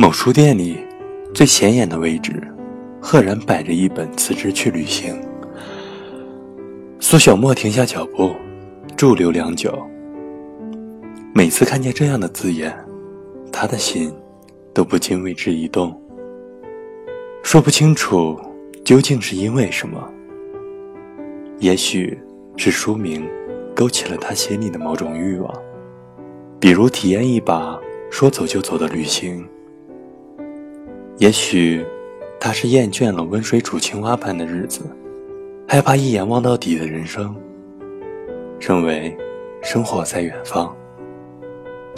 某书店里，最显眼的位置，赫然摆着一本辞职去旅行。苏小沫停下脚步，驻留良久。每次看见这样的字眼，他的心都不禁为之一动。说不清楚究竟是因为什么，也许是书名勾起了他心里的某种欲望，比如体验一把说走就走的旅行。也许，他是厌倦了温水煮青蛙般的日子，害怕一眼望到底的人生。认为，生活在远方，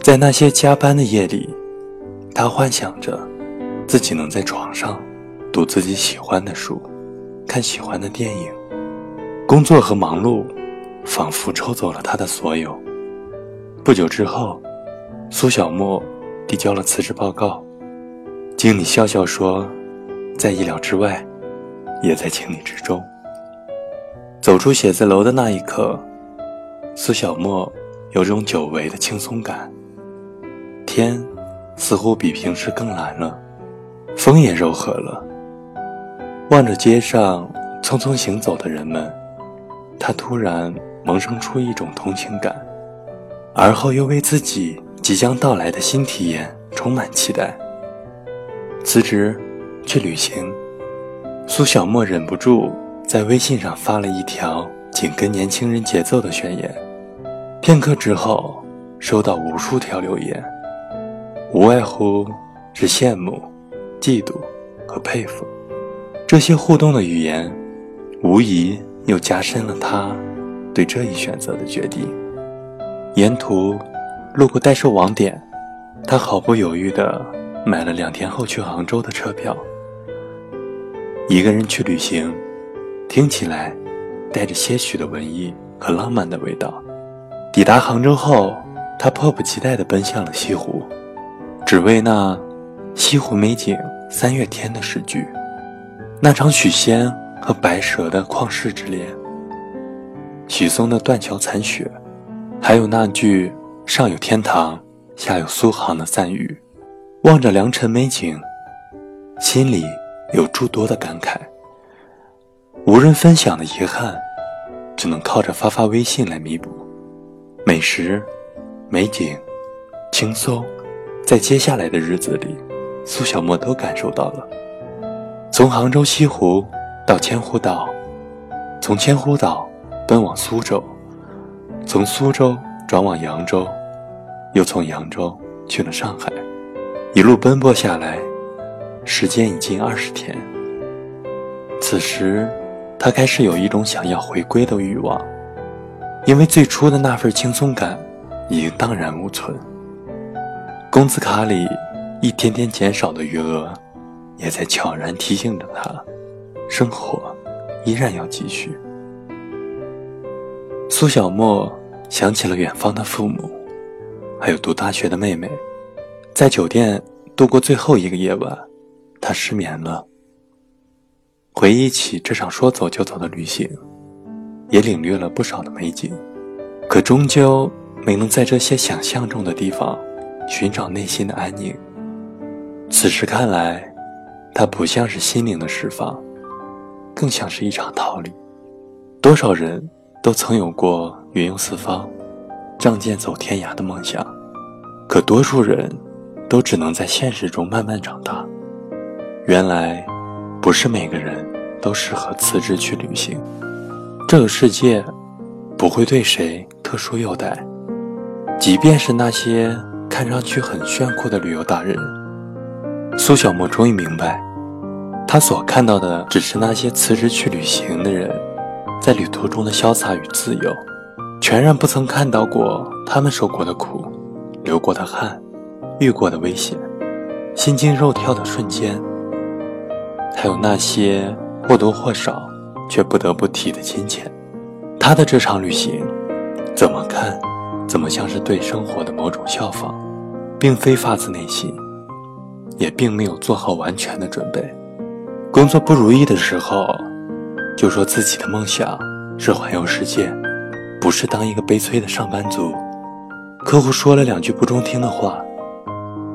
在那些加班的夜里，他幻想着自己能在床上读自己喜欢的书，看喜欢的电影。工作和忙碌仿佛抽走了他的所有。不久之后，苏小沫递交了辞职报告。经理笑笑说：“在意料之外，也在情理之中。”走出写字楼的那一刻，苏小沫有种久违的轻松感。天似乎比平时更蓝了，风也柔和了。望着街上匆匆行走的人们，他突然萌生出一种同情感，而后又为自己即将到来的新体验充满期待。辞职，去旅行。苏小沫忍不住在微信上发了一条紧跟年轻人节奏的宣言。片刻之后，收到无数条留言，无外乎是羡慕、嫉妒和佩服。这些互动的语言，无疑又加深了他对这一选择的决定。沿途路过代售网点，他毫不犹豫地。买了两天后去杭州的车票，一个人去旅行，听起来带着些许的文艺和浪漫的味道。抵达杭州后，他迫不及待地奔向了西湖，只为那西湖美景三月天的诗句，那场许仙和白蛇的旷世之恋，许嵩的断桥残雪，还有那句上有天堂，下有苏杭的赞誉。望着良辰美景，心里有诸多的感慨。无人分享的遗憾，只能靠着发发微信来弥补。美食、美景、轻松，在接下来的日子里，苏小沫都感受到了。从杭州西湖到千湖岛，从千湖岛奔往苏州，从苏州转往扬州，又从扬州去了上海。一路奔波下来，时间已近二十天。此时，他开始有一种想要回归的欲望，因为最初的那份轻松感已经荡然无存。工资卡里一天天减少的余额，也在悄然提醒着他，生活依然要继续。苏小沫想起了远方的父母，还有读大学的妹妹。在酒店度过最后一个夜晚，他失眠了。回忆起这场说走就走的旅行，也领略了不少的美景，可终究没能在这些想象中的地方寻找内心的安宁。此时看来，它不像是心灵的释放，更像是一场逃离。多少人都曾有过云游四方、仗剑走天涯的梦想，可多数人。都只能在现实中慢慢长大。原来，不是每个人都适合辞职去旅行。这个世界不会对谁特殊优待，即便是那些看上去很炫酷的旅游达人。苏小沫终于明白，他所看到的只是那些辞职去旅行的人在旅途中的潇洒与自由，全然不曾看到过他们受过的苦，流过的汗。遇过的危险，心惊肉跳的瞬间，还有那些或多或少却不得不提的金钱。他的这场旅行，怎么看，怎么像是对生活的某种效仿，并非发自内心，也并没有做好完全的准备。工作不如意的时候，就说自己的梦想是环游世界，不是当一个悲催的上班族。客户说了两句不中听的话。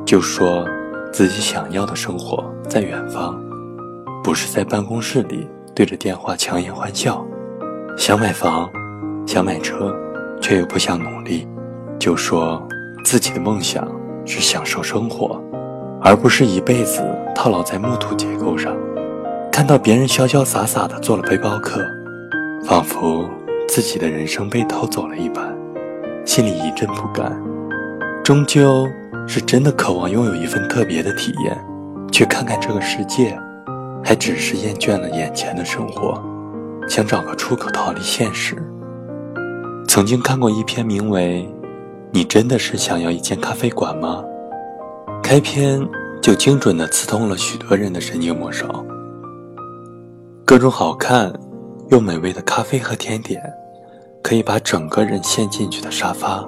就说自己想要的生活在远方，不是在办公室里对着电话强颜欢笑。想买房，想买车，却又不想努力，就说自己的梦想是享受生活，而不是一辈子套牢在木土结构上。看到别人潇潇洒洒的做了背包客，仿佛自己的人生被偷走了一般，心里一阵不甘。终究是真的渴望拥有一份特别的体验，去看看这个世界，还只是厌倦了眼前的生活，想找个出口逃离现实。曾经看过一篇名为《你真的是想要一间咖啡馆吗》，开篇就精准地刺痛了许多人的神经末梢。各种好看又美味的咖啡和甜点，可以把整个人陷进去的沙发，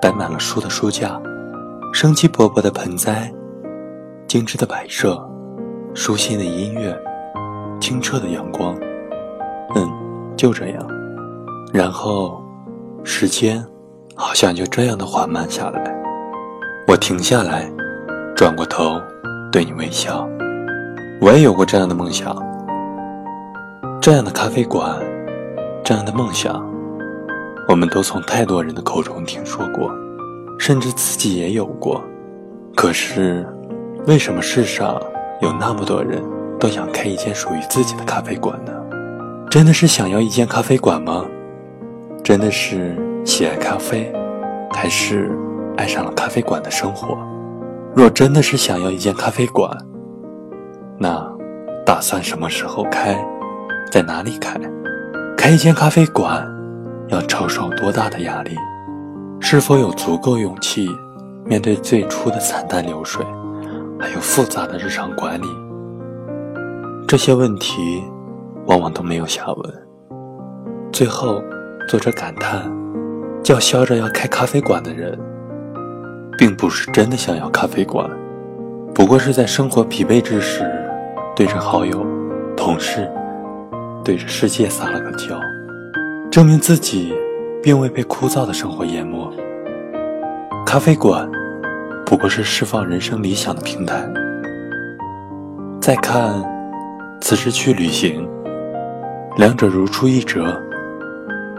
摆满了书的书架，生机勃勃的盆栽，精致的摆设，舒心的音乐，清澈的阳光。嗯，就这样。然后，时间好像就这样的缓慢下来。我停下来，转过头，对你微笑。我也有过这样的梦想。这样的咖啡馆，这样的梦想，我们都从太多人的口中听说过，甚至自己也有过。可是，为什么世上有那么多人都想开一间属于自己的咖啡馆呢？真的是想要一间咖啡馆吗？真的是喜爱咖啡，还是爱上了咖啡馆的生活？若真的是想要一间咖啡馆，那打算什么时候开？在哪里开？开一间咖啡馆，要承受多大的压力？是否有足够勇气面对最初的惨淡流水，还有复杂的日常管理？这些问题往往都没有下文。最后，作者感叹：叫嚣着要开咖啡馆的人，并不是真的想要咖啡馆，不过是在生活疲惫之时，对着好友、同事。对着世界撒了个娇，证明自己并未被枯燥的生活淹没。咖啡馆不过是释放人生理想的平台。再看辞职去旅行，两者如出一辙。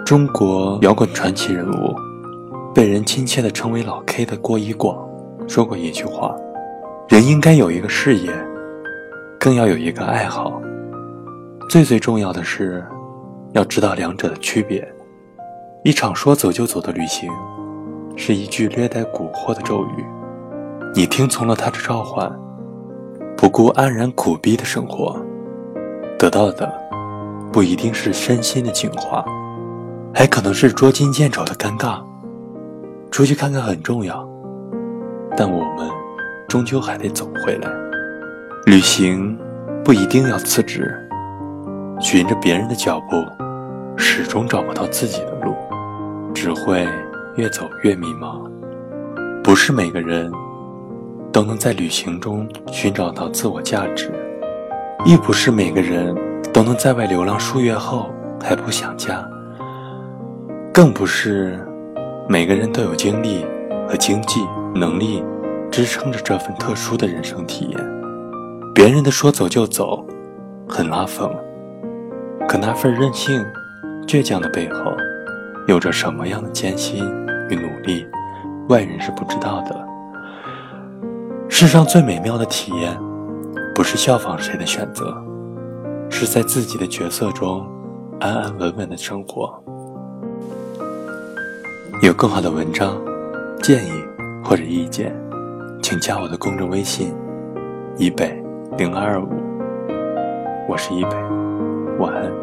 中国摇滚传奇人物，被人亲切地称为“老 K” 的郭一广说过一句话：“人应该有一个事业，更要有一个爱好。”最最重要的是，要知道两者的区别。一场说走就走的旅行，是一句略带蛊惑的咒语。你听从了他的召唤，不顾安然苦逼的生活，得到的不一定是身心的净化，还可能是捉襟见肘的尴尬。出去看看很重要，但我们终究还得走回来。旅行不一定要辞职。循着别人的脚步，始终找不到自己的路，只会越走越迷茫。不是每个人都能在旅行中寻找到自我价值，亦不是每个人都能在外流浪数月后还不想家，更不是每个人都有精力和经济能力支撑着这份特殊的人生体验。别人的说走就走，很拉风。可那份任性、倔强的背后，有着什么样的艰辛与努力，外人是不知道的。世上最美妙的体验，不是效仿谁的选择，是在自己的角色中安安稳稳的生活。有更好的文章、建议或者意见，请加我的公众微信：一北零二二五。我是一北。晚安。